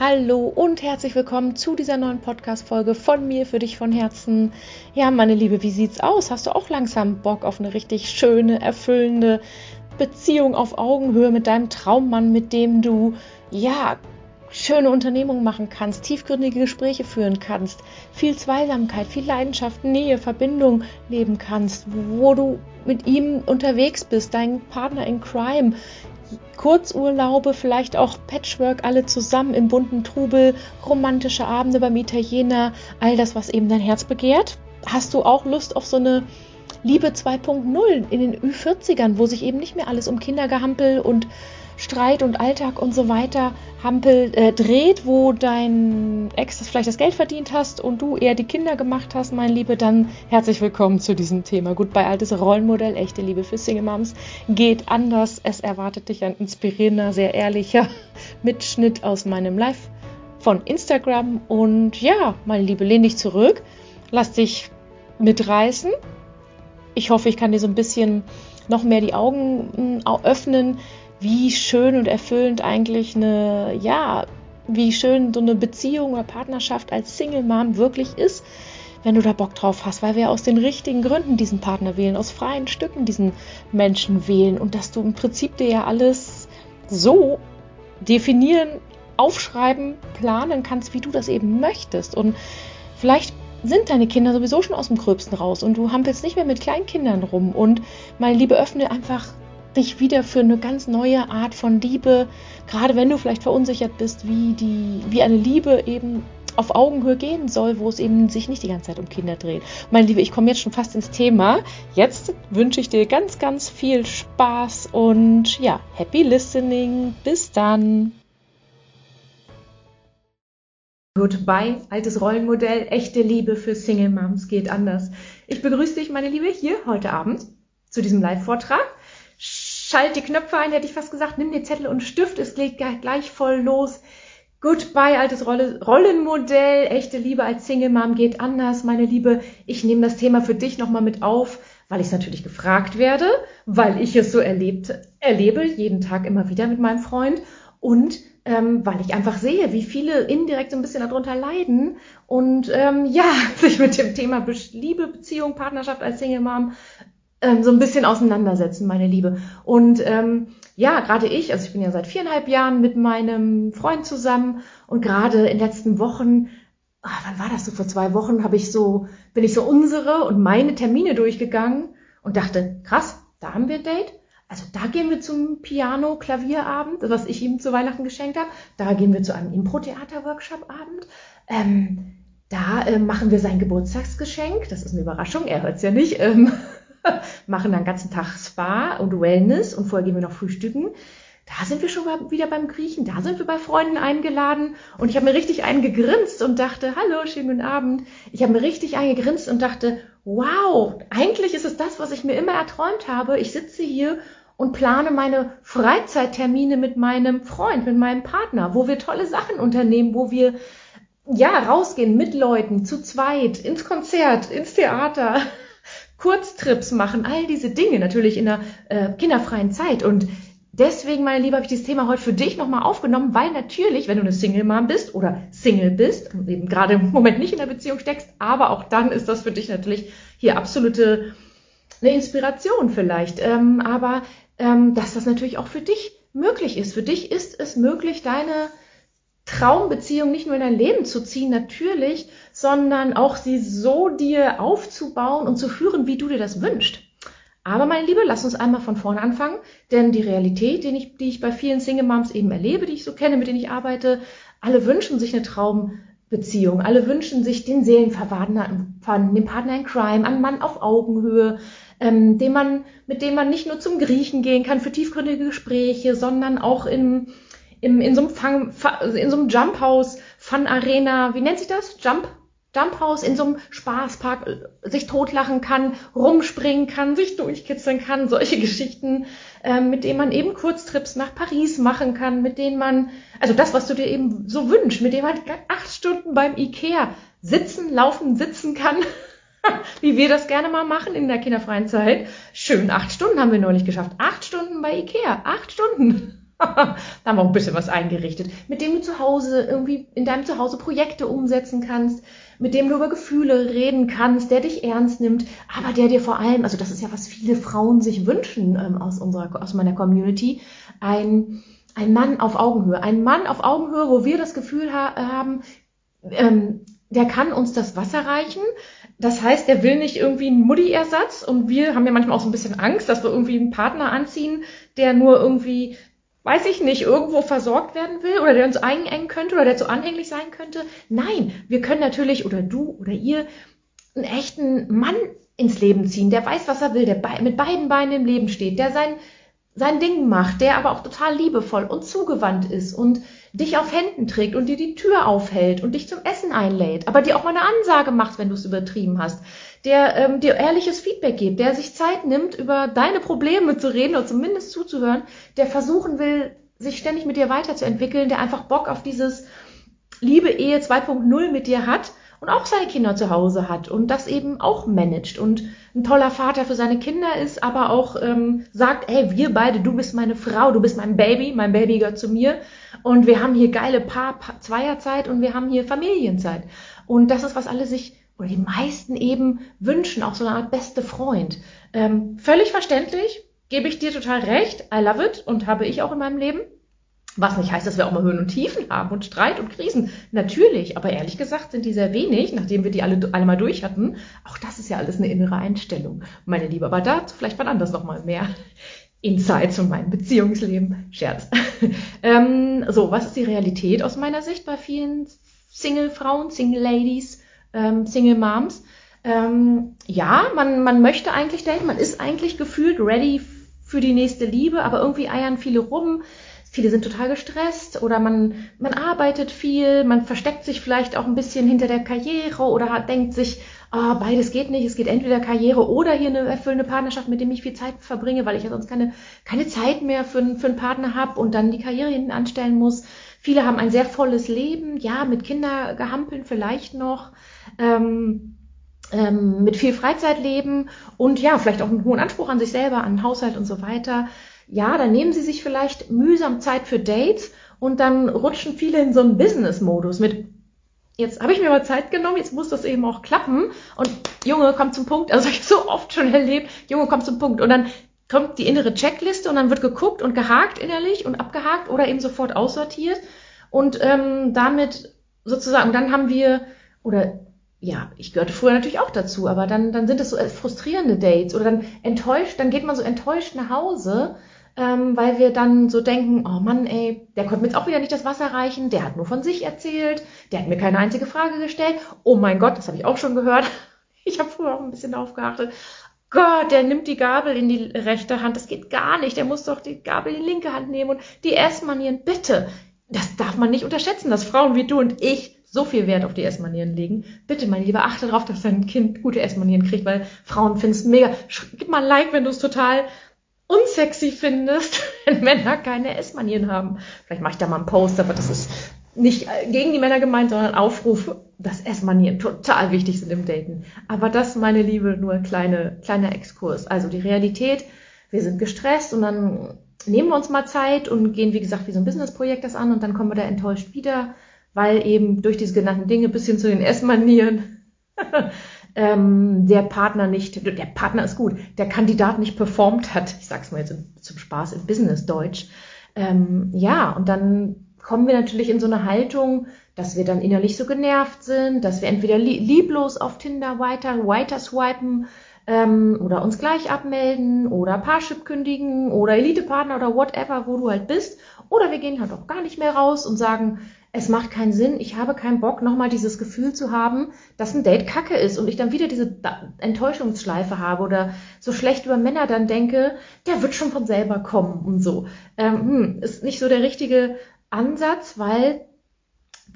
Hallo und herzlich willkommen zu dieser neuen Podcast-Folge von mir für dich von Herzen. Ja, meine Liebe, wie sieht's aus? Hast du auch langsam Bock auf eine richtig schöne, erfüllende Beziehung auf Augenhöhe mit deinem Traummann, mit dem du, ja, schöne Unternehmungen machen kannst, tiefgründige Gespräche führen kannst, viel Zweisamkeit, viel Leidenschaft, Nähe, Verbindung leben kannst, wo du mit ihm unterwegs bist, dein Partner in Crime, Kurzurlaube, vielleicht auch Patchwork, alle zusammen im bunten Trubel, romantische Abende beim Italiener, all das, was eben dein Herz begehrt. Hast du auch Lust auf so eine Liebe 2.0 in den Ü40ern, wo sich eben nicht mehr alles um Kindergehampel und Streit und Alltag und so weiter Hampel äh, dreht, wo dein Ex vielleicht das Geld verdient hast und du eher die Kinder gemacht hast, mein Liebe, dann herzlich willkommen zu diesem Thema. Gut, bei altes Rollenmodell, echte Liebe für Single Moms geht anders. Es erwartet dich ein inspirierender, sehr ehrlicher Mitschnitt aus meinem Live von Instagram und ja, meine Liebe, lehn dich zurück, lass dich mitreißen. Ich hoffe, ich kann dir so ein bisschen noch mehr die Augen mm, öffnen, wie schön und erfüllend eigentlich eine, ja, wie schön so eine Beziehung oder Partnerschaft als Single Mom wirklich ist, wenn du da Bock drauf hast, weil wir aus den richtigen Gründen diesen Partner wählen, aus freien Stücken diesen Menschen wählen und dass du im Prinzip dir ja alles so definieren, aufschreiben, planen kannst, wie du das eben möchtest. Und vielleicht sind deine Kinder sowieso schon aus dem Gröbsten raus und du hampelst nicht mehr mit Kleinkindern rum. Und meine Liebe, öffne einfach dich wieder für eine ganz neue Art von Liebe, gerade wenn du vielleicht verunsichert bist, wie die, wie eine Liebe eben auf Augenhöhe gehen soll, wo es eben sich nicht die ganze Zeit um Kinder dreht. Meine Liebe, ich komme jetzt schon fast ins Thema. Jetzt wünsche ich dir ganz, ganz viel Spaß und ja, happy listening. Bis dann. Goodbye, altes Rollenmodell, echte Liebe für Single Moms geht anders. Ich begrüße dich, meine Liebe, hier heute Abend zu diesem Live-Vortrag schalt die Knöpfe ein, hätte ich fast gesagt, nimm dir Zettel und Stift, es geht gleich voll los. Goodbye, altes Rolle, Rollenmodell, echte Liebe als Single Mom geht anders, meine Liebe. Ich nehme das Thema für dich nochmal mit auf, weil ich es natürlich gefragt werde, weil ich es so erlebt, erlebe, jeden Tag immer wieder mit meinem Freund und ähm, weil ich einfach sehe, wie viele indirekt so ein bisschen darunter leiden und ähm, ja, sich mit dem Thema Liebe, Beziehung, Partnerschaft als Single Mom ähm, so ein bisschen auseinandersetzen, meine Liebe. Und ähm, ja, gerade ich, also ich bin ja seit viereinhalb Jahren mit meinem Freund zusammen und gerade in den letzten Wochen, ach, wann war das so, vor zwei Wochen, habe ich so, bin ich so unsere und meine Termine durchgegangen und dachte, krass, da haben wir ein Date. Also da gehen wir zum Piano-Klavierabend, was ich ihm zu Weihnachten geschenkt habe. Da gehen wir zu einem Impro-Theater-Workshop-Abend. Ähm, da äh, machen wir sein Geburtstagsgeschenk. Das ist eine Überraschung, er hört es ja nicht. Ähm, machen dann ganzen Tag Spa und Wellness und vorher gehen wir noch frühstücken. Da sind wir schon wieder beim Griechen, da sind wir bei Freunden eingeladen und ich habe mir richtig eingegrinst und dachte, hallo, schönen guten Abend. Ich habe mir richtig eingegrinst und dachte, wow, eigentlich ist es das, was ich mir immer erträumt habe. Ich sitze hier und plane meine Freizeittermine mit meinem Freund, mit meinem Partner, wo wir tolle Sachen unternehmen, wo wir ja rausgehen mit Leuten zu zweit ins Konzert, ins Theater, Kurztrips machen, all diese Dinge natürlich in einer äh, kinderfreien Zeit. Und deswegen, meine Liebe, habe ich dieses Thema heute für dich nochmal aufgenommen, weil natürlich, wenn du eine Single-Mom bist oder Single bist eben gerade im Moment nicht in der Beziehung steckst, aber auch dann ist das für dich natürlich hier absolute eine Inspiration vielleicht. Ähm, aber ähm, dass das natürlich auch für dich möglich ist. Für dich ist es möglich, deine Traumbeziehung nicht nur in dein Leben zu ziehen, natürlich, sondern auch sie so dir aufzubauen und zu führen, wie du dir das wünschst. Aber meine Liebe, lass uns einmal von vorne anfangen, denn die Realität, die ich, die ich bei vielen Single Moms eben erlebe, die ich so kenne, mit denen ich arbeite, alle wünschen sich eine Traumbeziehung, alle wünschen sich den Seelenverwandten, den Partner in Crime, einen Mann auf Augenhöhe, ähm, den man, mit dem man nicht nur zum Griechen gehen kann für tiefgründige Gespräche, sondern auch in im, in so einem Fun, in so einem Jump House, Fun Arena, wie nennt sich das? Jump, Jump House, in so einem Spaßpark äh, sich totlachen kann, rumspringen kann, sich durchkitzeln kann, solche Geschichten, äh, mit denen man eben Kurztrips nach Paris machen kann, mit denen man, also das, was du dir eben so wünschst, mit dem man acht Stunden beim Ikea sitzen, laufen, sitzen kann. wie wir das gerne mal machen in der kinderfreien Zeit. Schön, acht Stunden haben wir neulich geschafft. Acht Stunden bei Ikea. Acht Stunden. da haben wir auch ein bisschen was eingerichtet, mit dem du zu Hause irgendwie in deinem Zuhause Projekte umsetzen kannst, mit dem du über Gefühle reden kannst, der dich ernst nimmt, aber der dir vor allem, also das ist ja, was viele Frauen sich wünschen ähm, aus unserer, aus meiner Community, ein, ein Mann auf Augenhöhe. Ein Mann auf Augenhöhe, wo wir das Gefühl ha haben, ähm, der kann uns das Wasser reichen. Das heißt, der will nicht irgendwie einen Mutti-Ersatz und wir haben ja manchmal auch so ein bisschen Angst, dass wir irgendwie einen Partner anziehen, der nur irgendwie weiß ich nicht, irgendwo versorgt werden will oder der uns einengen könnte oder der zu anhänglich sein könnte. Nein, wir können natürlich oder du oder ihr einen echten Mann ins Leben ziehen, der weiß, was er will, der mit beiden Beinen im Leben steht, der sein, sein Ding macht, der aber auch total liebevoll und zugewandt ist und dich auf Händen trägt und dir die Tür aufhält und dich zum Essen einlädt, aber dir auch mal eine Ansage macht, wenn du es übertrieben hast, der ähm, dir ehrliches Feedback gibt, der sich Zeit nimmt, über deine Probleme zu reden oder zumindest zuzuhören, der versuchen will, sich ständig mit dir weiterzuentwickeln, der einfach Bock auf dieses Liebe Ehe 2.0 mit dir hat und auch seine Kinder zu Hause hat und das eben auch managt und ein toller Vater für seine Kinder ist, aber auch ähm, sagt, hey, wir beide, du bist meine Frau, du bist mein Baby, mein Baby gehört zu mir und wir haben hier geile Paar, Paar Zweierzeit und wir haben hier Familienzeit. Und das ist, was alle sich oder die meisten eben wünschen, auch so eine Art beste Freund. Ähm, völlig verständlich, gebe ich dir total recht, I love it und habe ich auch in meinem Leben. Was nicht heißt, dass wir auch mal Höhen und Tiefen haben und Streit und Krisen. Natürlich, aber ehrlich gesagt sind die sehr wenig, nachdem wir die alle, alle mal durch hatten. Auch das ist ja alles eine innere Einstellung, meine Liebe. Aber dazu vielleicht wann anders nochmal mehr. Insights von meinem Beziehungsleben. Scherz. ähm, so, was ist die Realität aus meiner Sicht bei vielen Single-Frauen, Single-Ladies? ähm, Single Moms. Ähm, ja, man, man möchte eigentlich dahin, man ist eigentlich gefühlt ready für die nächste Liebe, aber irgendwie eiern viele rum. Viele sind total gestresst oder man, man arbeitet viel, man versteckt sich vielleicht auch ein bisschen hinter der Karriere oder hat, denkt sich, oh, beides geht nicht, es geht entweder Karriere oder hier eine erfüllende Partnerschaft, mit dem ich viel Zeit verbringe, weil ich ja sonst keine, keine Zeit mehr für, für einen Partner habe und dann die Karriere hinten anstellen muss. Viele haben ein sehr volles Leben, ja, mit Kindergehampeln vielleicht noch ähm, ähm, mit viel Freizeitleben und ja, vielleicht auch einen hohen Anspruch an sich selber, an den Haushalt und so weiter. Ja, dann nehmen sie sich vielleicht mühsam Zeit für Dates und dann rutschen viele in so einen Business-Modus mit jetzt habe ich mir mal Zeit genommen, jetzt muss das eben auch klappen. Und Junge, kommt zum Punkt. Also ich so oft schon erlebt, Junge, kommt zum Punkt. Und dann kommt die innere Checkliste und dann wird geguckt und gehakt innerlich und abgehakt oder eben sofort aussortiert. Und ähm, damit sozusagen, dann haben wir, oder ja, ich gehörte früher natürlich auch dazu, aber dann, dann sind es so frustrierende Dates oder dann enttäuscht, dann geht man so enttäuscht nach Hause, ähm, weil wir dann so denken, oh Mann, ey, der konnte mir jetzt auch wieder nicht das Wasser reichen, der hat nur von sich erzählt, der hat mir keine einzige Frage gestellt. Oh mein Gott, das habe ich auch schon gehört. Ich habe früher auch ein bisschen darauf geachtet. Gott, der nimmt die Gabel in die rechte Hand. Das geht gar nicht. Der muss doch die Gabel in die linke Hand nehmen und die Essmanieren. Bitte. Das darf man nicht unterschätzen, dass Frauen wie du und ich so viel Wert auf die Essmanieren legen. Bitte, mein Lieber, achte darauf, dass dein Kind gute Essmanieren kriegt, weil Frauen finden es mega. Gib mal ein Like, wenn du es total unsexy findest, wenn Männer keine Essmanieren haben. Vielleicht mache ich da mal einen Post, aber das ist nicht gegen die Männer gemeint, sondern Aufruf, dass Essmanieren total wichtig sind im Daten. Aber das, meine Liebe, nur ein kleine, kleiner Exkurs. Also die Realität, wir sind gestresst und dann nehmen wir uns mal Zeit und gehen, wie gesagt, wie so ein Businessprojekt das an und dann kommen wir da enttäuscht wieder weil eben durch diese genannten Dinge bis hin zu den Essmanieren ähm, der Partner nicht, der Partner ist gut, der Kandidat nicht performt hat. Ich sag's mal jetzt zum Spaß im Business-Deutsch. Ähm, ja, und dann kommen wir natürlich in so eine Haltung, dass wir dann innerlich so genervt sind, dass wir entweder lieblos auf Tinder weiter, weiter swipen ähm, oder uns gleich abmelden oder Parship kündigen oder Elite-Partner oder whatever, wo du halt bist. Oder wir gehen halt auch gar nicht mehr raus und sagen, es macht keinen Sinn, ich habe keinen Bock, nochmal dieses Gefühl zu haben, dass ein Date kacke ist und ich dann wieder diese Enttäuschungsschleife habe oder so schlecht über Männer dann denke, der wird schon von selber kommen und so. Ähm, hm, ist nicht so der richtige Ansatz, weil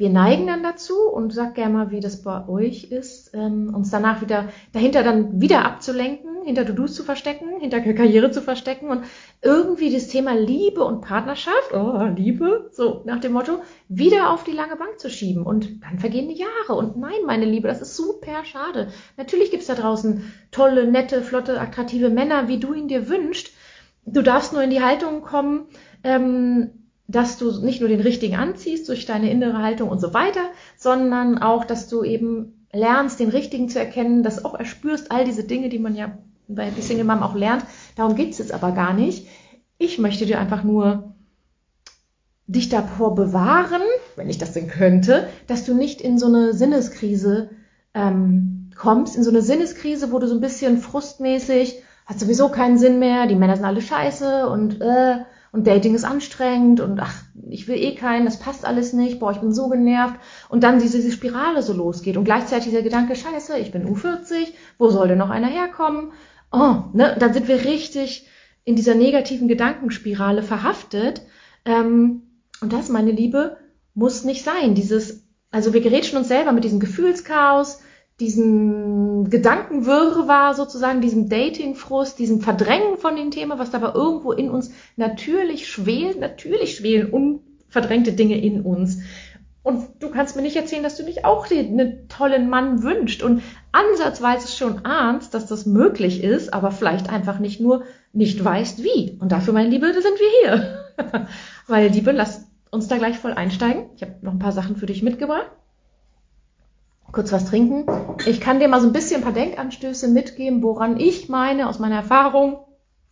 wir neigen dann dazu und sag gerne mal, wie das bei euch ist, ähm, uns danach wieder dahinter dann wieder abzulenken, hinter To-Dos zu verstecken, hinter Karriere zu verstecken und irgendwie das Thema Liebe und Partnerschaft, oh, Liebe, so nach dem Motto, wieder auf die lange Bank zu schieben. Und dann vergehen die Jahre. Und nein, meine Liebe, das ist super schade. Natürlich gibt's da draußen tolle, nette, flotte, attraktive Männer, wie du ihn dir wünschst. du darfst nur in die Haltung kommen, ähm, dass du nicht nur den richtigen anziehst durch deine innere Haltung und so weiter, sondern auch, dass du eben lernst, den richtigen zu erkennen, dass auch erspürst all diese Dinge, die man ja bei Happy Single Mom auch lernt. Darum geht's jetzt aber gar nicht. Ich möchte dir einfach nur dich davor bewahren, wenn ich das denn könnte, dass du nicht in so eine Sinneskrise ähm, kommst, in so eine Sinneskrise, wo du so ein bisschen frustmäßig, hat sowieso keinen Sinn mehr, die Männer sind alle scheiße und äh, und Dating ist anstrengend und ach, ich will eh keinen, das passt alles nicht, boah, ich bin so genervt und dann diese, diese Spirale so losgeht und gleichzeitig der Gedanke, scheiße, ich bin U40, wo soll denn noch einer herkommen? Oh, ne, dann sind wir richtig in dieser negativen Gedankenspirale verhaftet. Ähm, und das, meine Liebe, muss nicht sein. Dieses, also wir gerätschen uns selber mit diesem Gefühlschaos, diesen Gedankenwirrwarr sozusagen, diesem Datingfrust, diesem Verdrängen von dem Thema, was dabei irgendwo in uns natürlich schwelt, natürlich schwelen unverdrängte Dinge in uns. Und du kannst mir nicht erzählen, dass du nicht auch einen tollen Mann wünscht und ansatzweise schon ahnst, dass das möglich ist, aber vielleicht einfach nicht nur nicht weißt wie. Und dafür, meine Liebe, sind wir hier. Weil, Liebe, lass uns da gleich voll einsteigen. Ich habe noch ein paar Sachen für dich mitgebracht kurz was trinken. Ich kann dir mal so ein bisschen ein paar Denkanstöße mitgeben, woran ich meine, aus meiner Erfahrung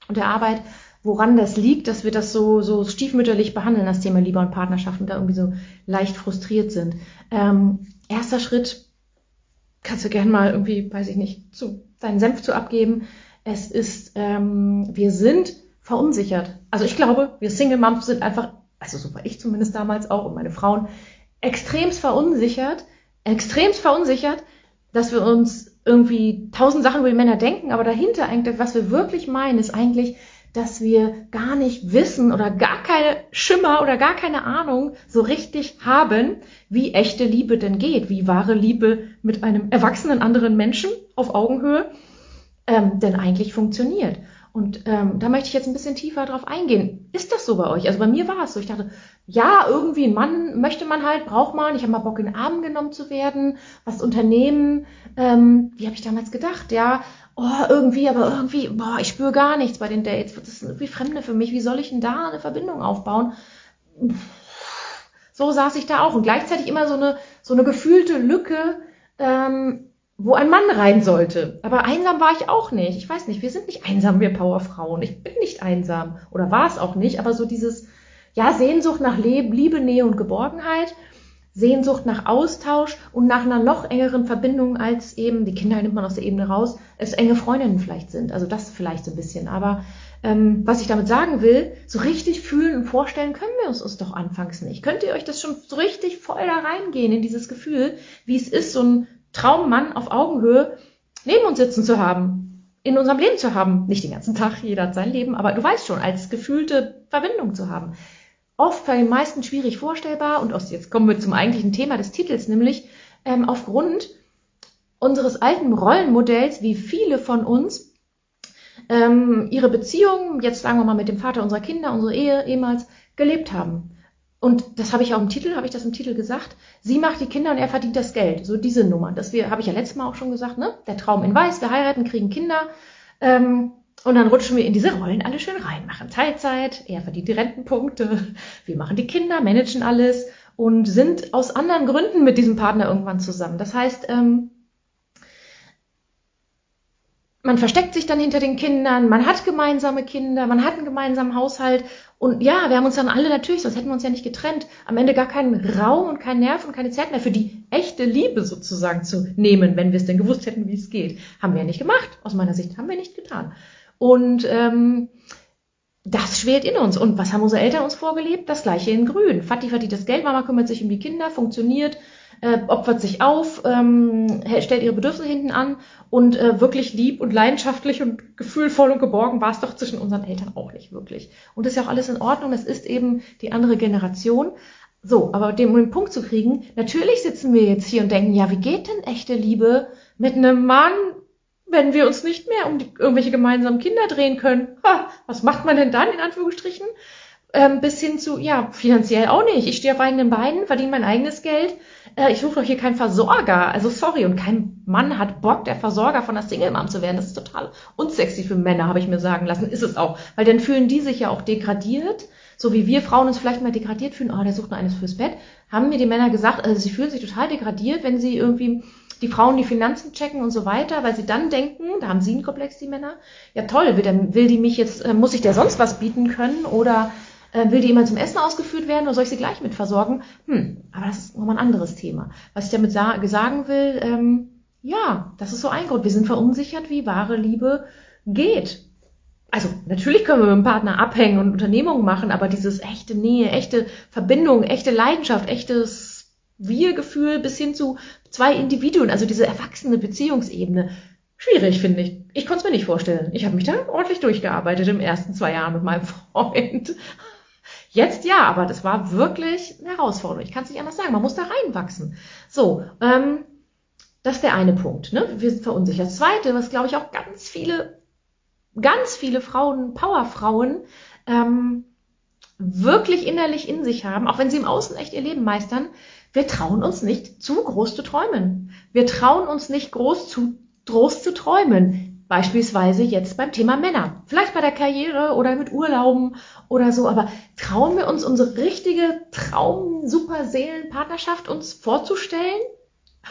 und der Arbeit, woran das liegt, dass wir das so, so stiefmütterlich behandeln, das Thema Liebe und Partnerschaft und da irgendwie so leicht frustriert sind. Ähm, erster Schritt, kannst du gerne mal irgendwie, weiß ich nicht, zu, deinen Senf zu abgeben. Es ist, ähm, wir sind verunsichert. Also ich glaube, wir Single Moms sind einfach, also so war ich zumindest damals auch und meine Frauen, extremst verunsichert, extremst verunsichert, dass wir uns irgendwie tausend Sachen über die Männer denken, aber dahinter eigentlich, was wir wirklich meinen, ist eigentlich, dass wir gar nicht wissen oder gar keine Schimmer oder gar keine Ahnung so richtig haben, wie echte Liebe denn geht, wie wahre Liebe mit einem erwachsenen anderen Menschen auf Augenhöhe ähm, denn eigentlich funktioniert. Und ähm, da möchte ich jetzt ein bisschen tiefer drauf eingehen. Ist das so bei euch? Also bei mir war es so. Ich dachte, ja, irgendwie ein Mann möchte man halt, braucht man. Ich habe mal Bock, in den Arm genommen zu werden, was unternehmen. Ähm, wie habe ich damals gedacht? Ja, oh, irgendwie, aber irgendwie, boah, ich spüre gar nichts bei den Dates. Das ist irgendwie Fremde für mich. Wie soll ich denn da eine Verbindung aufbauen? So saß ich da auch und gleichzeitig immer so eine so eine gefühlte Lücke. Ähm, wo ein Mann rein sollte. Aber einsam war ich auch nicht. Ich weiß nicht, wir sind nicht einsam, wir Powerfrauen. Ich bin nicht einsam oder war es auch nicht, aber so dieses, ja, Sehnsucht nach Liebe, Nähe und Geborgenheit, Sehnsucht nach Austausch und nach einer noch engeren Verbindung als eben, die Kinder nimmt man aus der Ebene raus, es enge Freundinnen vielleicht sind. Also das vielleicht so ein bisschen. Aber ähm, was ich damit sagen will, so richtig fühlen und vorstellen können wir uns, uns doch anfangs nicht. Könnt ihr euch das schon so richtig voll da reingehen in dieses Gefühl, wie es ist, so ein Traummann auf Augenhöhe neben uns sitzen zu haben, in unserem Leben zu haben. Nicht den ganzen Tag, jeder hat sein Leben, aber du weißt schon, als gefühlte Verbindung zu haben. Oft bei den meisten schwierig vorstellbar und aus, jetzt kommen wir zum eigentlichen Thema des Titels, nämlich ähm, aufgrund unseres alten Rollenmodells, wie viele von uns ähm, ihre Beziehung, jetzt sagen wir mal mit dem Vater unserer Kinder, unsere Ehe ehemals, gelebt haben und das habe ich auch im Titel, habe ich das im Titel gesagt. Sie macht die Kinder und er verdient das Geld. So diese Nummer. Das wir, habe ich ja letztes Mal auch schon gesagt, ne? Der Traum in Weiß, wir heiraten, kriegen Kinder. Ähm, und dann rutschen wir in diese Rollen alle schön rein, machen Teilzeit, er verdient die Rentenpunkte, wir machen die Kinder, managen alles und sind aus anderen Gründen mit diesem Partner irgendwann zusammen. Das heißt, ähm, man versteckt sich dann hinter den Kindern, man hat gemeinsame Kinder, man hat einen gemeinsamen Haushalt und ja, wir haben uns dann alle natürlich, sonst hätten wir uns ja nicht getrennt, am Ende gar keinen Raum und keinen Nerv und keine Zeit mehr für die echte Liebe sozusagen zu nehmen, wenn wir es denn gewusst hätten, wie es geht. Haben wir ja nicht gemacht, aus meiner Sicht, haben wir nicht getan. Und ähm, das schwelt in uns. Und was haben unsere Eltern uns vorgelebt? Das gleiche in Grün. Fatti verdient das Geld, Mama kümmert sich um die Kinder, funktioniert, äh, opfert sich auf, ähm, stellt ihre Bedürfnisse hinten an und äh, wirklich lieb und leidenschaftlich und gefühlvoll und geborgen war es doch zwischen unseren Eltern auch nicht wirklich. Und das ist ja auch alles in Ordnung, es ist eben die andere Generation. So, aber dem, um den Punkt zu kriegen, natürlich sitzen wir jetzt hier und denken, ja, wie geht denn echte Liebe mit einem Mann, wenn wir uns nicht mehr um die, irgendwelche gemeinsamen Kinder drehen können? Ha, was macht man denn dann in Anführungsstrichen? ähm, bis hin zu, ja, finanziell auch nicht. Ich stehe auf eigenen Beinen, verdiene mein eigenes Geld. Äh, ich suche doch hier keinen Versorger. Also sorry, und kein Mann hat Bock, der Versorger von einer Single-Mom zu werden. Das ist total unsexy für Männer, habe ich mir sagen lassen. Ist es auch. Weil dann fühlen die sich ja auch degradiert. So wie wir Frauen uns vielleicht mal degradiert fühlen, oh, der sucht nur eines fürs Bett, haben mir die Männer gesagt, also sie fühlen sich total degradiert, wenn sie irgendwie die Frauen die Finanzen checken und so weiter, weil sie dann denken, da haben sie einen Komplex, die Männer, ja toll, will, der, will die mich jetzt, äh, muss ich der sonst was bieten können oder äh, will die immer zum Essen ausgeführt werden oder soll ich sie gleich mit versorgen? Hm, aber das ist nochmal ein anderes Thema. Was ich damit sa sagen will, ähm, ja, das ist so ein Grund. Wir sind verunsichert, wie wahre Liebe geht. Also natürlich können wir mit dem Partner abhängen und Unternehmungen machen, aber dieses echte Nähe, echte Verbindung, echte Leidenschaft, echtes Wir-Gefühl bis hin zu zwei Individuen, also diese erwachsene Beziehungsebene, schwierig finde ich. Ich konnte es mir nicht vorstellen. Ich habe mich da ordentlich durchgearbeitet im ersten zwei Jahren mit meinem Freund. Jetzt ja, aber das war wirklich eine Herausforderung. Ich kann es nicht anders sagen. Man muss da reinwachsen. So, ähm, das ist der eine Punkt. Ne? Wir sind verunsichert. Das zweite, was glaube ich auch ganz viele, ganz viele Frauen, Powerfrauen, ähm, wirklich innerlich in sich haben, auch wenn sie im Außen echt ihr Leben meistern, wir trauen uns nicht zu groß zu träumen. Wir trauen uns nicht groß zu, groß zu träumen. Beispielsweise jetzt beim Thema Männer. Vielleicht bei der Karriere oder mit Urlauben oder so. Aber trauen wir uns unsere richtige Traum-Superseelen-Partnerschaft uns vorzustellen?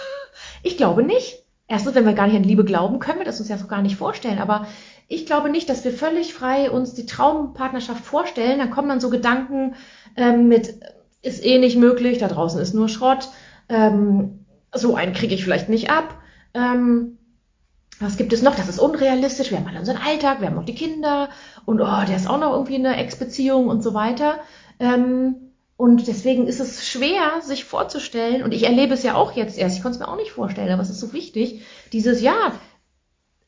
Ich glaube nicht. Erstens, wenn wir gar nicht an Liebe glauben, können wir das uns ja so gar nicht vorstellen. Aber ich glaube nicht, dass wir völlig frei uns die Traumpartnerschaft vorstellen. Dann kommen dann so Gedanken ähm, mit, ist eh nicht möglich, da draußen ist nur Schrott, ähm, so einen kriege ich vielleicht nicht ab. Ähm, was gibt es noch? Das ist unrealistisch. Wir haben alle unseren Alltag, wir haben auch die Kinder und oh, der ist auch noch irgendwie in einer Ex-Beziehung und so weiter. Ähm, und deswegen ist es schwer, sich vorzustellen, und ich erlebe es ja auch jetzt erst, ich konnte es mir auch nicht vorstellen, aber es ist so wichtig, dieses Ja,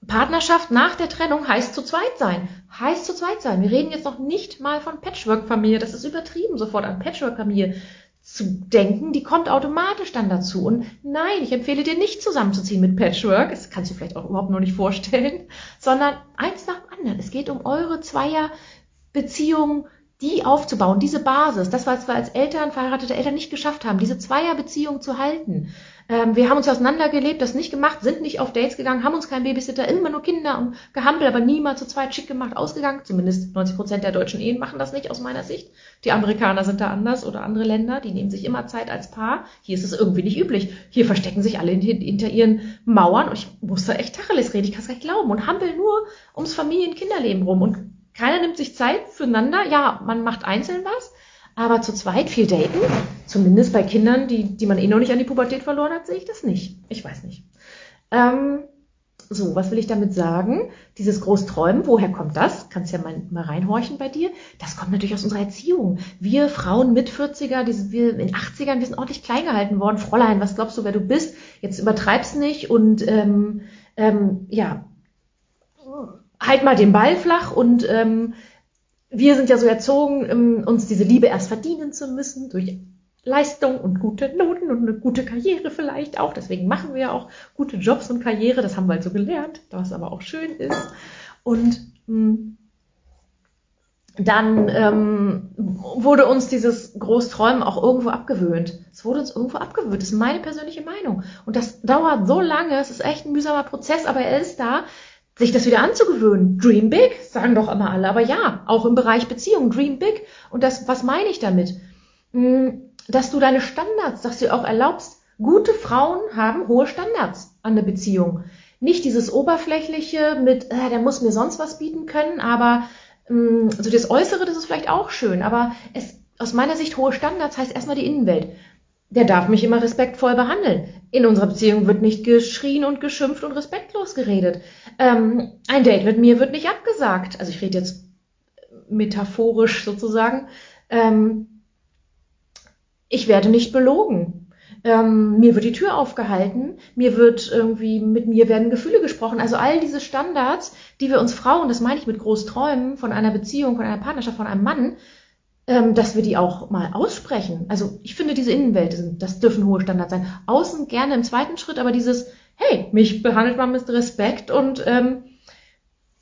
Partnerschaft nach der Trennung heißt zu zweit sein. Heißt zu zweit sein. Wir reden jetzt noch nicht mal von Patchwork-Familie. Das ist übertrieben, sofort an Patchwork-Familie zu denken, die kommt automatisch dann dazu. Und nein, ich empfehle dir nicht zusammenzuziehen mit Patchwork, das kannst du vielleicht auch überhaupt noch nicht vorstellen, sondern eins nach dem anderen. Es geht um eure Zweierbeziehung, die aufzubauen, diese Basis, das, was wir als Eltern, verheiratete Eltern nicht geschafft haben, diese Zweierbeziehung zu halten. Ähm, wir haben uns auseinandergelebt, das nicht gemacht, sind nicht auf Dates gegangen, haben uns keinen Babysitter, immer nur Kinder und gehampelt, aber niemals zu zweit schick gemacht, ausgegangen. Zumindest 90 Prozent der deutschen Ehen machen das nicht aus meiner Sicht. Die Amerikaner sind da anders oder andere Länder, die nehmen sich immer Zeit als Paar. Hier ist es irgendwie nicht üblich. Hier verstecken sich alle hinter ihren Mauern und ich muss da echt Tacheles reden, ich kann es gar nicht glauben und hampeln nur ums Familien-Kinderleben rum und keiner nimmt sich Zeit füreinander. Ja, man macht einzeln was, aber zu zweit viel daten, zumindest bei Kindern, die, die man eh noch nicht an die Pubertät verloren hat, sehe ich das nicht. Ich weiß nicht. Ähm, so, was will ich damit sagen? Dieses Großträumen, woher kommt das? Kannst ja mal, mal reinhorchen bei dir. Das kommt natürlich aus unserer Erziehung. Wir Frauen mit 40er, die, wir in 80ern, wir sind ordentlich klein gehalten worden. Fräulein, was glaubst du, wer du bist? Jetzt übertreib's nicht und ähm, ähm, ja, halt mal den Ball flach und ähm, wir sind ja so erzogen, um, uns diese Liebe erst verdienen zu müssen durch Leistung und gute Noten und eine gute Karriere vielleicht auch. Deswegen machen wir ja auch gute Jobs und Karriere. Das haben wir halt so gelernt, was aber auch schön ist. Und mh, hm, dann ähm, wurde uns dieses Großträumen auch irgendwo abgewöhnt. Es wurde uns irgendwo abgewöhnt. Das ist meine persönliche Meinung. Und das dauert so lange. Es ist echt ein mühsamer Prozess, aber er ist da sich das wieder anzugewöhnen. Dream big, sagen doch immer alle. Aber ja, auch im Bereich Beziehung, dream big. Und das, was meine ich damit? Hm, dass du deine Standards, dass du auch erlaubst, gute Frauen haben hohe Standards an der Beziehung. Nicht dieses oberflächliche mit, äh, der muss mir sonst was bieten können, aber mh, hm, so das Äußere, das ist vielleicht auch schön, aber es, aus meiner Sicht hohe Standards heißt erstmal die Innenwelt der darf mich immer respektvoll behandeln. In unserer Beziehung wird nicht geschrien und geschimpft und respektlos geredet. Ähm, ein Date mit mir wird nicht abgesagt. Also ich rede jetzt metaphorisch sozusagen. Ähm, ich werde nicht belogen. Ähm, mir wird die Tür aufgehalten, mir wird irgendwie, mit mir werden Gefühle gesprochen. Also all diese Standards, die wir uns Frauen, das meine ich mit Großträumen von einer Beziehung, von einer Partnerschaft, von einem Mann, ähm, dass wir die auch mal aussprechen. Also ich finde, diese Innenwelt, das dürfen hohe Standards sein. Außen gerne im zweiten Schritt, aber dieses, hey, mich behandelt man mit Respekt und ähm,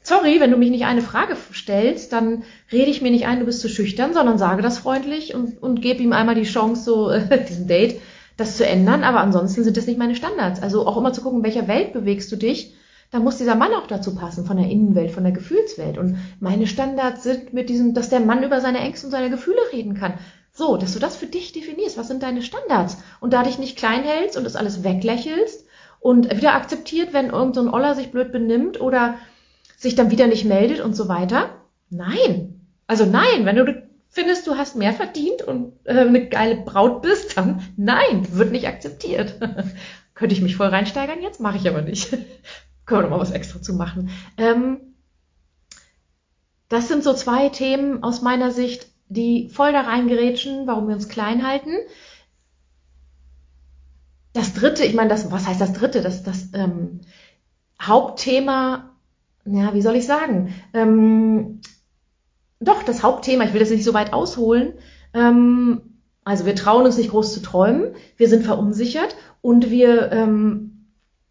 sorry, wenn du mich nicht eine Frage stellst, dann rede ich mir nicht ein, du bist zu schüchtern, sondern sage das freundlich und, und gebe ihm einmal die Chance, so äh, diesem Date, das zu ändern. Aber ansonsten sind das nicht meine Standards. Also auch immer zu gucken, in welcher Welt bewegst du dich. Da muss dieser Mann auch dazu passen, von der Innenwelt, von der Gefühlswelt. Und meine Standards sind mit diesem, dass der Mann über seine Ängste und seine Gefühle reden kann. So, dass du das für dich definierst. Was sind deine Standards? Und da dich nicht klein hältst und das alles weglächelst und wieder akzeptiert, wenn irgendein so Oller sich blöd benimmt oder sich dann wieder nicht meldet und so weiter. Nein. Also nein, wenn du findest, du hast mehr verdient und äh, eine geile Braut bist, dann nein, wird nicht akzeptiert. Könnte ich mich voll reinsteigern jetzt, mache ich aber nicht. Können wir noch mal was extra zu machen. Ähm, das sind so zwei Themen aus meiner Sicht, die voll da reingerätschen, warum wir uns klein halten. Das dritte, ich meine, das, was heißt das dritte? Das, das ähm, Hauptthema ja, wie soll ich sagen? Ähm, doch, das Hauptthema, ich will das nicht so weit ausholen. Ähm, also wir trauen uns nicht groß zu träumen, wir sind verunsichert und wir ähm,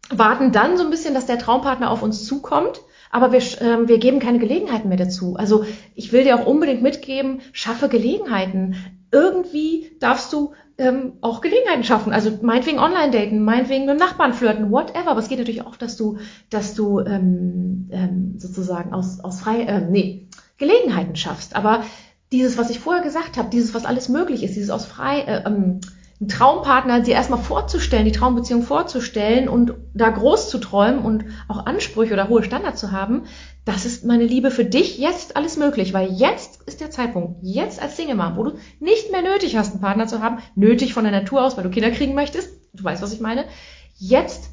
warten dann so ein bisschen, dass der Traumpartner auf uns zukommt, aber wir, ähm, wir geben keine Gelegenheiten mehr dazu. Also ich will dir auch unbedingt mitgeben, schaffe Gelegenheiten. Irgendwie darfst du ähm, auch Gelegenheiten schaffen. Also meinetwegen online daten, meinetwegen mit dem Nachbarn flirten, whatever. Aber es geht natürlich auch, dass du, dass du ähm, ähm, sozusagen aus, aus frei, äh, nee, Gelegenheiten schaffst. Aber dieses, was ich vorher gesagt habe, dieses, was alles möglich ist, dieses aus frei, äh, ähm, einen Traumpartner dir erstmal vorzustellen, die Traumbeziehung vorzustellen und da groß zu träumen und auch Ansprüche oder hohe Standards zu haben, das ist meine Liebe für dich jetzt alles möglich, weil jetzt ist der Zeitpunkt, jetzt als Single Mom, wo du nicht mehr nötig hast, einen Partner zu haben, nötig von der Natur aus, weil du Kinder kriegen möchtest, du weißt, was ich meine. Jetzt,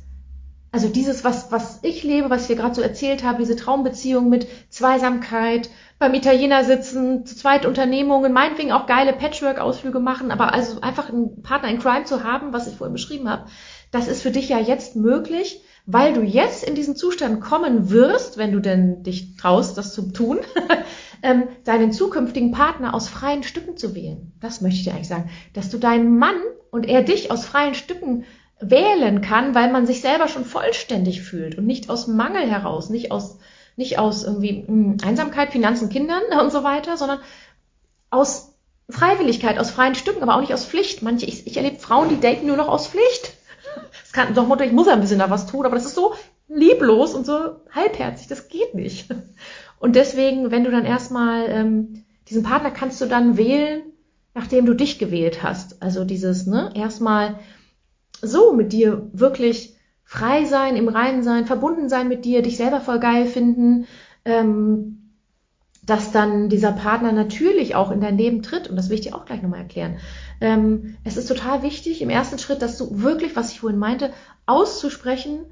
also dieses, was, was ich lebe, was dir gerade so erzählt habe, diese Traumbeziehung mit Zweisamkeit, beim Italiener sitzen, zu zweit Unternehmungen, meinetwegen auch geile Patchwork-Ausflüge machen, aber also einfach einen Partner in Crime zu haben, was ich vorhin beschrieben habe, das ist für dich ja jetzt möglich weil du jetzt in diesen Zustand kommen wirst, wenn du denn dich traust, das zu tun, ähm, deinen zukünftigen Partner aus freien Stücken zu wählen. Das möchte ich dir eigentlich sagen. Dass du deinen Mann und er dich aus freien Stücken wählen kann, weil man sich selber schon vollständig fühlt und nicht aus Mangel heraus, nicht aus, nicht aus irgendwie mh, hm, Einsamkeit, Finanzen, Kindern und so weiter, sondern aus Freiwilligkeit, aus freien Stücken, aber auch nicht aus Pflicht. Manche, ich, ich erlebe Frauen, die daten nur noch aus Pflicht es kann doch Mutter, ich muss ein bisschen da was tun, aber das ist so lieblos und so halbherzig, das geht nicht. Und deswegen, wenn du dann erstmal ähm, diesen Partner kannst du dann wählen, nachdem du dich gewählt hast. Also dieses, ne, erstmal so mit dir wirklich frei sein, im Reinen sein, verbunden sein mit dir, dich selber voll geil finden, ähm, dass dann dieser Partner natürlich auch in dein Leben tritt. Und das will ich dir auch gleich nochmal erklären. Ähm, es ist total wichtig im ersten Schritt, dass du wirklich, was ich vorhin meinte, auszusprechen,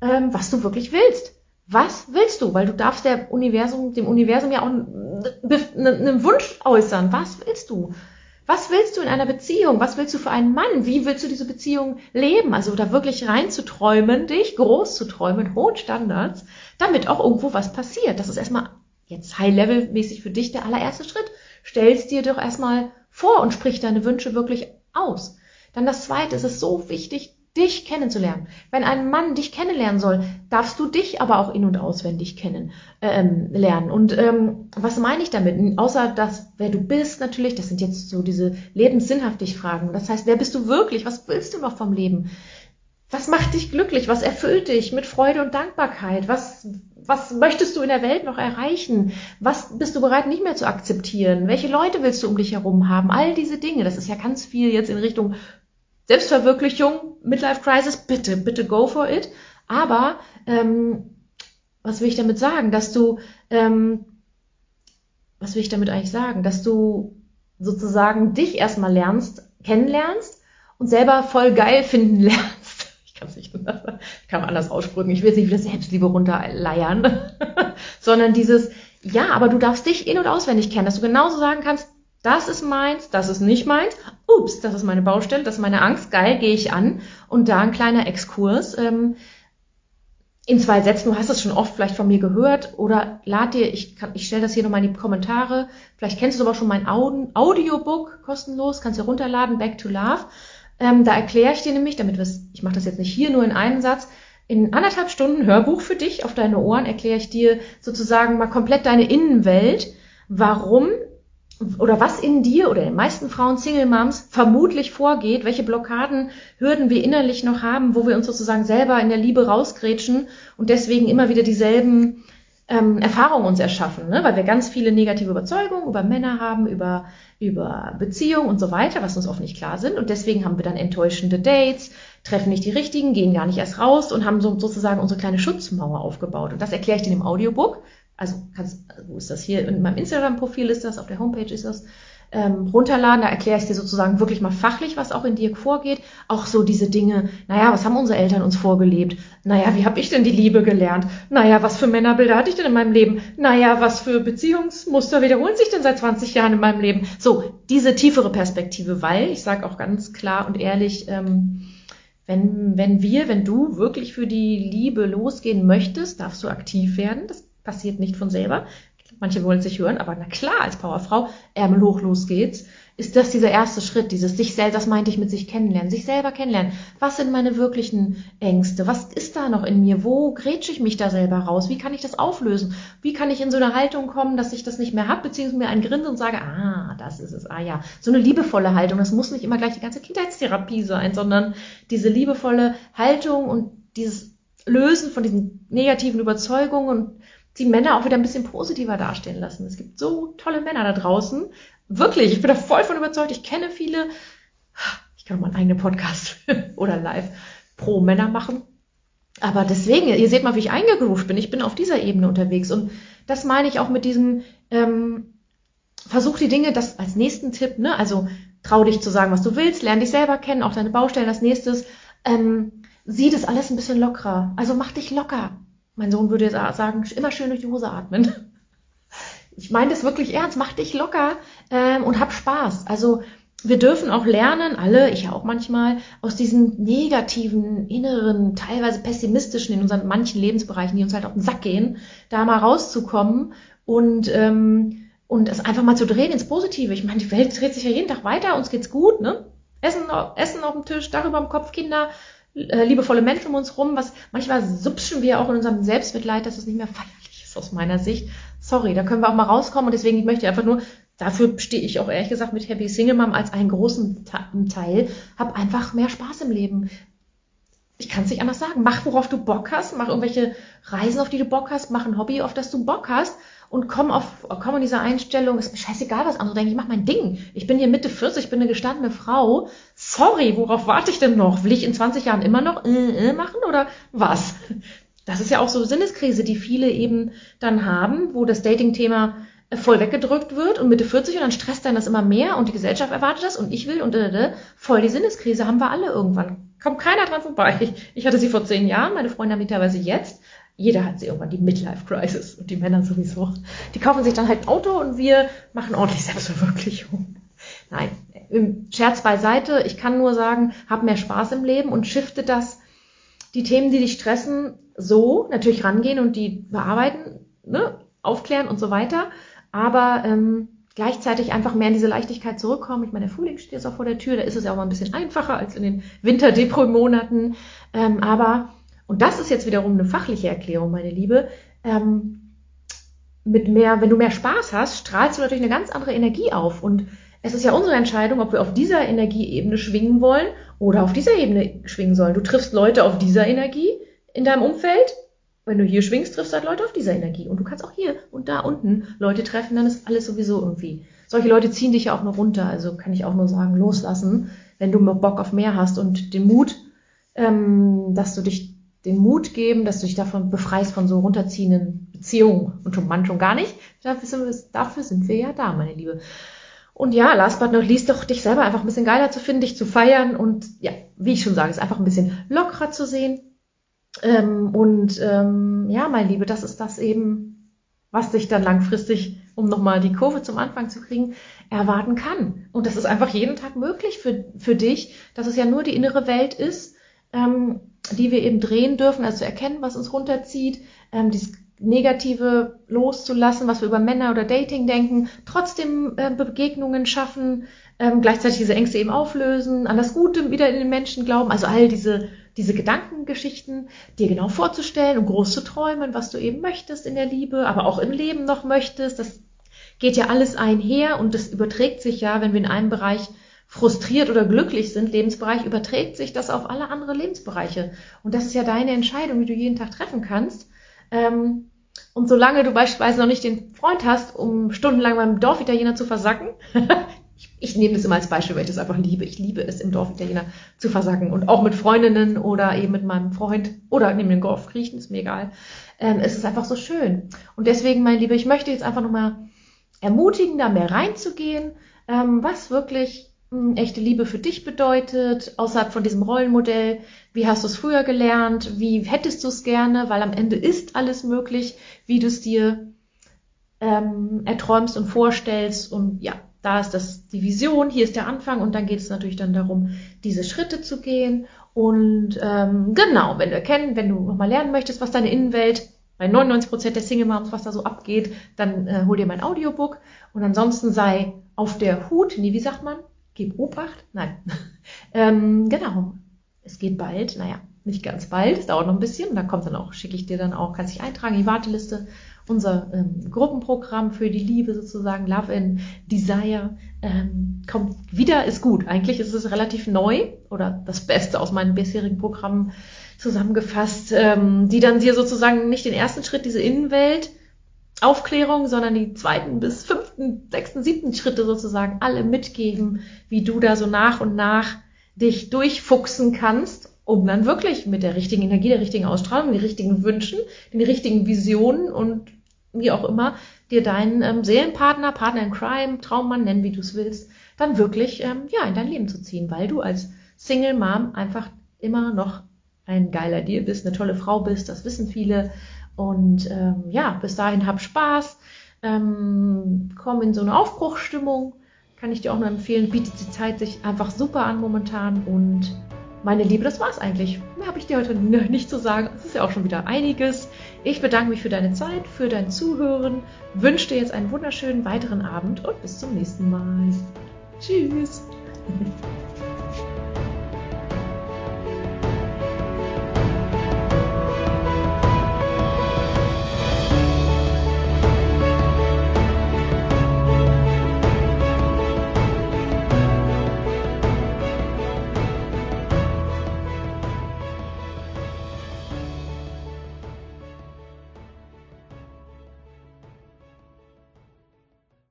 ähm, was du wirklich willst. Was willst du? Weil du darfst der Universum, dem Universum ja auch einen Wunsch äußern. Was willst du? Was willst du in einer Beziehung? Was willst du für einen Mann? Wie willst du diese Beziehung leben? Also da wirklich reinzuträumen, dich groß zu träumen, hohen Standards, damit auch irgendwo was passiert. Das ist erstmal jetzt High-Level-mäßig für dich der allererste Schritt. Stellst dir doch erstmal vor und sprich deine Wünsche wirklich aus. Dann das zweite, es ist so wichtig, dich kennenzulernen. Wenn ein Mann dich kennenlernen soll, darfst du dich aber auch in- und auswendig kennen ähm, lernen. Und ähm, was meine ich damit? Außer das, wer du bist natürlich, das sind jetzt so diese lebenssinnhaftig Fragen. Das heißt, wer bist du wirklich? Was willst du noch vom Leben? Was macht dich glücklich? Was erfüllt dich mit Freude und Dankbarkeit? Was, was möchtest du in der Welt noch erreichen? Was bist du bereit nicht mehr zu akzeptieren? Welche Leute willst du um dich herum haben? All diese Dinge, das ist ja ganz viel jetzt in Richtung Selbstverwirklichung, Midlife Crisis, bitte, bitte go for it. Aber ähm, was will ich damit sagen? Dass du, ähm, was will ich damit eigentlich sagen? Dass du sozusagen dich erstmal lernst, kennenlernst und selber voll geil finden lernst kann es nicht anders, kann man anders ausdrücken. Ich will jetzt nicht wieder Selbstliebe runterleiern, sondern dieses, ja, aber du darfst dich in- und auswendig kennen, dass du genauso sagen kannst, das ist meins, das ist nicht meins, ups, das ist meine Baustelle, das ist meine Angst, geil, gehe ich an. Und da ein kleiner Exkurs. Ähm, in zwei Sätzen, du hast es schon oft vielleicht von mir gehört oder lad dir, ich, kann, ich stelle das hier nochmal in die Kommentare, vielleicht kennst du aber schon mein Audiobook kostenlos, kannst du runterladen, Back to Love. Ähm, da erkläre ich dir nämlich, damit wir ich mache das jetzt nicht hier nur in einem Satz, in anderthalb Stunden Hörbuch für dich auf deine Ohren erkläre ich dir sozusagen mal komplett deine Innenwelt, warum oder was in dir oder in den meisten Frauen Single Moms vermutlich vorgeht, welche Blockaden, Hürden wir innerlich noch haben, wo wir uns sozusagen selber in der Liebe rausgrätschen und deswegen immer wieder dieselben ähm, Erfahrungen uns erschaffen, ne? weil wir ganz viele negative Überzeugungen über Männer haben, über, über Beziehungen und so weiter, was uns oft nicht klar sind. Und deswegen haben wir dann enttäuschende Dates, treffen nicht die richtigen, gehen gar nicht erst raus und haben so, sozusagen unsere kleine Schutzmauer aufgebaut. Und das erkläre ich dir im Audiobook. Also kannst, wo ist das hier? In meinem Instagram-Profil ist das, auf der Homepage ist das ähm, runterladen. Da erkläre ich dir sozusagen wirklich mal fachlich, was auch in dir vorgeht. Auch so diese Dinge, naja, was haben unsere Eltern uns vorgelebt? Naja, wie habe ich denn die Liebe gelernt? Naja, was für Männerbilder hatte ich denn in meinem Leben? Naja, was für Beziehungsmuster wiederholen sich denn seit 20 Jahren in meinem Leben? So, diese tiefere Perspektive, weil, ich sage auch ganz klar und ehrlich, ähm, wenn, wenn wir, wenn du wirklich für die Liebe losgehen möchtest, darfst du aktiv werden. Das passiert nicht von selber. Manche wollen sich hören, aber na klar, als Powerfrau, Ärmel hoch, los geht's, ist das dieser erste Schritt, dieses sich selber, das meinte ich mit sich kennenlernen, sich selber kennenlernen. Was sind meine wirklichen Ängste? Was ist da noch in mir? Wo grätsche ich mich da selber raus? Wie kann ich das auflösen? Wie kann ich in so eine Haltung kommen, dass ich das nicht mehr habe, beziehungsweise mir ein Grinsen und sage, ah, das ist es, ah ja. So eine liebevolle Haltung, das muss nicht immer gleich die ganze Kindheitstherapie sein, sondern diese liebevolle Haltung und dieses Lösen von diesen negativen Überzeugungen und die Männer auch wieder ein bisschen positiver dastehen lassen. Es gibt so tolle Männer da draußen. Wirklich, ich bin da voll von überzeugt. Ich kenne viele. Ich kann auch mal einen eigenen Podcast oder live pro Männer machen. Aber deswegen, ihr seht mal, wie ich eingegroovt bin. Ich bin auf dieser Ebene unterwegs. Und das meine ich auch mit diesem, ähm, versuch die Dinge, das als nächsten Tipp, ne? Also trau dich zu sagen, was du willst, lern dich selber kennen, auch deine Baustellen als nächstes. Ähm, sieh das alles ein bisschen lockerer. Also mach dich locker. Mein Sohn würde sagen, immer schön durch die Hose atmen. Ich meine das wirklich ernst, mach dich locker ähm, und hab Spaß. Also wir dürfen auch lernen, alle, ich ja auch manchmal, aus diesen negativen, inneren, teilweise pessimistischen in unseren manchen Lebensbereichen, die uns halt auf den Sack gehen, da mal rauszukommen und ähm, und es einfach mal zu drehen ins Positive. Ich meine, die Welt dreht sich ja jeden Tag weiter, uns geht's gut, ne? Essen, Essen auf dem Tisch, Dach über dem Kopf, Kinder, äh, liebevolle Menschen um uns rum, was manchmal subschen wir auch in unserem Selbstmitleid, dass es nicht mehr feierlich ist aus meiner Sicht. Sorry, da können wir auch mal rauskommen und deswegen ich möchte einfach nur, dafür stehe ich auch ehrlich gesagt mit Happy Single Mom als einen großen Teil, hab einfach mehr Spaß im Leben. Ich kann es nicht anders sagen. Mach, worauf du Bock hast, mach irgendwelche Reisen, auf die du Bock hast, mach ein Hobby, auf das du Bock hast und komm auf, komm in diese Einstellung, ist mir scheißegal, was andere denken, ich mach mein Ding. Ich bin hier Mitte 40, ich bin eine gestandene Frau. Sorry, worauf warte ich denn noch? Will ich in 20 Jahren immer noch äh, äh machen oder was? Das ist ja auch so Sinneskrise, die viele eben dann haben, wo das Dating-Thema voll weggedrückt wird und Mitte 40 und dann stresst dann das immer mehr und die Gesellschaft erwartet das und ich will und äh, äh, voll die Sinneskrise haben wir alle irgendwann. Kommt keiner dran vorbei. Ich, ich hatte sie vor zehn Jahren, meine Freunde haben die teilweise jetzt jeder hat sie irgendwann die Midlife-Crisis und die Männer sowieso. Die kaufen sich dann halt ein Auto und wir machen ordentlich Selbstverwirklichung. Nein, Scherz beiseite. Ich kann nur sagen, hab mehr Spaß im Leben und shifte das, die Themen, die dich stressen, so natürlich rangehen und die bearbeiten, ne, aufklären und so weiter. Aber ähm, gleichzeitig einfach mehr in diese Leichtigkeit zurückkommen. Ich meine, der Frühling steht jetzt auch vor der Tür, da ist es ja auch mal ein bisschen einfacher als in den Winterdepro-Monaten. Ähm, aber und das ist jetzt wiederum eine fachliche Erklärung, meine Liebe. Ähm, mit mehr, wenn du mehr Spaß hast, strahlst du natürlich eine ganz andere Energie auf. Und es ist ja unsere Entscheidung, ob wir auf dieser Energieebene schwingen wollen oder auf dieser Ebene schwingen sollen. Du triffst Leute auf dieser Energie in deinem Umfeld. Wenn du hier schwingst, triffst du halt Leute auf dieser Energie. Und du kannst auch hier und da unten Leute treffen, dann ist alles sowieso irgendwie. Solche Leute ziehen dich ja auch nur runter. Also kann ich auch nur sagen, loslassen, wenn du Bock auf mehr hast und den Mut, ähm, dass du dich den Mut geben, dass du dich davon befreist von so runterziehenden Beziehungen und schon schon gar nicht. Dafür sind, wir, dafür sind wir ja da, meine Liebe. Und ja, last but not least doch dich selber einfach ein bisschen geiler zu finden, dich zu feiern und ja, wie ich schon sage, es einfach ein bisschen lockerer zu sehen. Ähm, und ähm, ja, meine Liebe, das ist das eben, was dich dann langfristig, um nochmal die Kurve zum Anfang zu kriegen, erwarten kann. Und das ist einfach jeden Tag möglich für, für dich, dass es ja nur die innere Welt ist, ähm, die wir eben drehen dürfen, also zu erkennen, was uns runterzieht, ähm, dieses Negative loszulassen, was wir über Männer oder Dating denken, trotzdem äh, Begegnungen schaffen, ähm, gleichzeitig diese Ängste eben auflösen, an das Gute wieder in den Menschen glauben, also all diese diese Gedankengeschichten dir genau vorzustellen und groß zu träumen, was du eben möchtest in der Liebe, aber auch im Leben noch möchtest. Das geht ja alles einher und das überträgt sich ja, wenn wir in einem Bereich frustriert oder glücklich sind, Lebensbereich, überträgt sich das auf alle anderen Lebensbereiche. Und das ist ja deine Entscheidung, die du jeden Tag treffen kannst. Ähm, und solange du beispielsweise noch nicht den Freund hast, um stundenlang beim Dorfitaliener zu versacken, ich, ich nehme das immer als Beispiel, weil ich das einfach liebe. Ich liebe es, im Dorfitaliener zu versacken und auch mit Freundinnen oder eben mit meinem Freund oder neben dem Golf kriechen, ist mir egal. Ähm, es ist einfach so schön. Und deswegen, mein Liebe, ich möchte jetzt einfach nochmal ermutigen, da mehr reinzugehen, ähm, was wirklich echte Liebe für dich bedeutet, außerhalb von diesem Rollenmodell. Wie hast du es früher gelernt? Wie hättest du es gerne? Weil am Ende ist alles möglich, wie du es dir ähm, erträumst und vorstellst. Und ja, da ist das die Vision, hier ist der Anfang und dann geht es natürlich dann darum, diese Schritte zu gehen. Und ähm, genau, wenn du erkennen, wenn du nochmal lernen möchtest, was deine Innenwelt bei 99% der Single Moms, was da so abgeht, dann äh, hol dir mein Audiobook und ansonsten sei auf der Hut, nee, wie sagt man? Gib Obacht? Nein. ähm, genau. Es geht bald, naja, nicht ganz bald, es dauert noch ein bisschen. Da kommt dann auch, schicke ich dir dann auch, kannst dich eintragen in die Warteliste. Unser ähm, Gruppenprogramm für die Liebe sozusagen, Love and Desire, ähm, kommt wieder, ist gut. Eigentlich ist es relativ neu oder das Beste aus meinen bisherigen Programmen zusammengefasst, ähm, die dann dir sozusagen nicht den ersten Schritt, diese Innenwelt, Aufklärung, sondern die zweiten bis fünften, sechsten, siebten Schritte sozusagen alle mitgeben, wie du da so nach und nach dich durchfuchsen kannst, um dann wirklich mit der richtigen Energie, der richtigen Ausstrahlung, den richtigen Wünschen, den richtigen Visionen und wie auch immer, dir deinen ähm, Seelenpartner, Partner in Crime, Traummann, nennen wie du es willst, dann wirklich ähm, ja in dein Leben zu ziehen, weil du als Single Mom einfach immer noch ein geiler Deal bist, eine tolle Frau bist, das wissen viele und ähm, ja, bis dahin hab Spaß, ähm, komm in so eine Aufbruchsstimmung. Kann ich dir auch nur empfehlen, bietet die Zeit sich einfach super an momentan. Und meine Liebe, das war's eigentlich. Mehr habe ich dir heute nicht zu sagen. Es ist ja auch schon wieder einiges. Ich bedanke mich für deine Zeit, für dein Zuhören, wünsche dir jetzt einen wunderschönen weiteren Abend und bis zum nächsten Mal. Tschüss.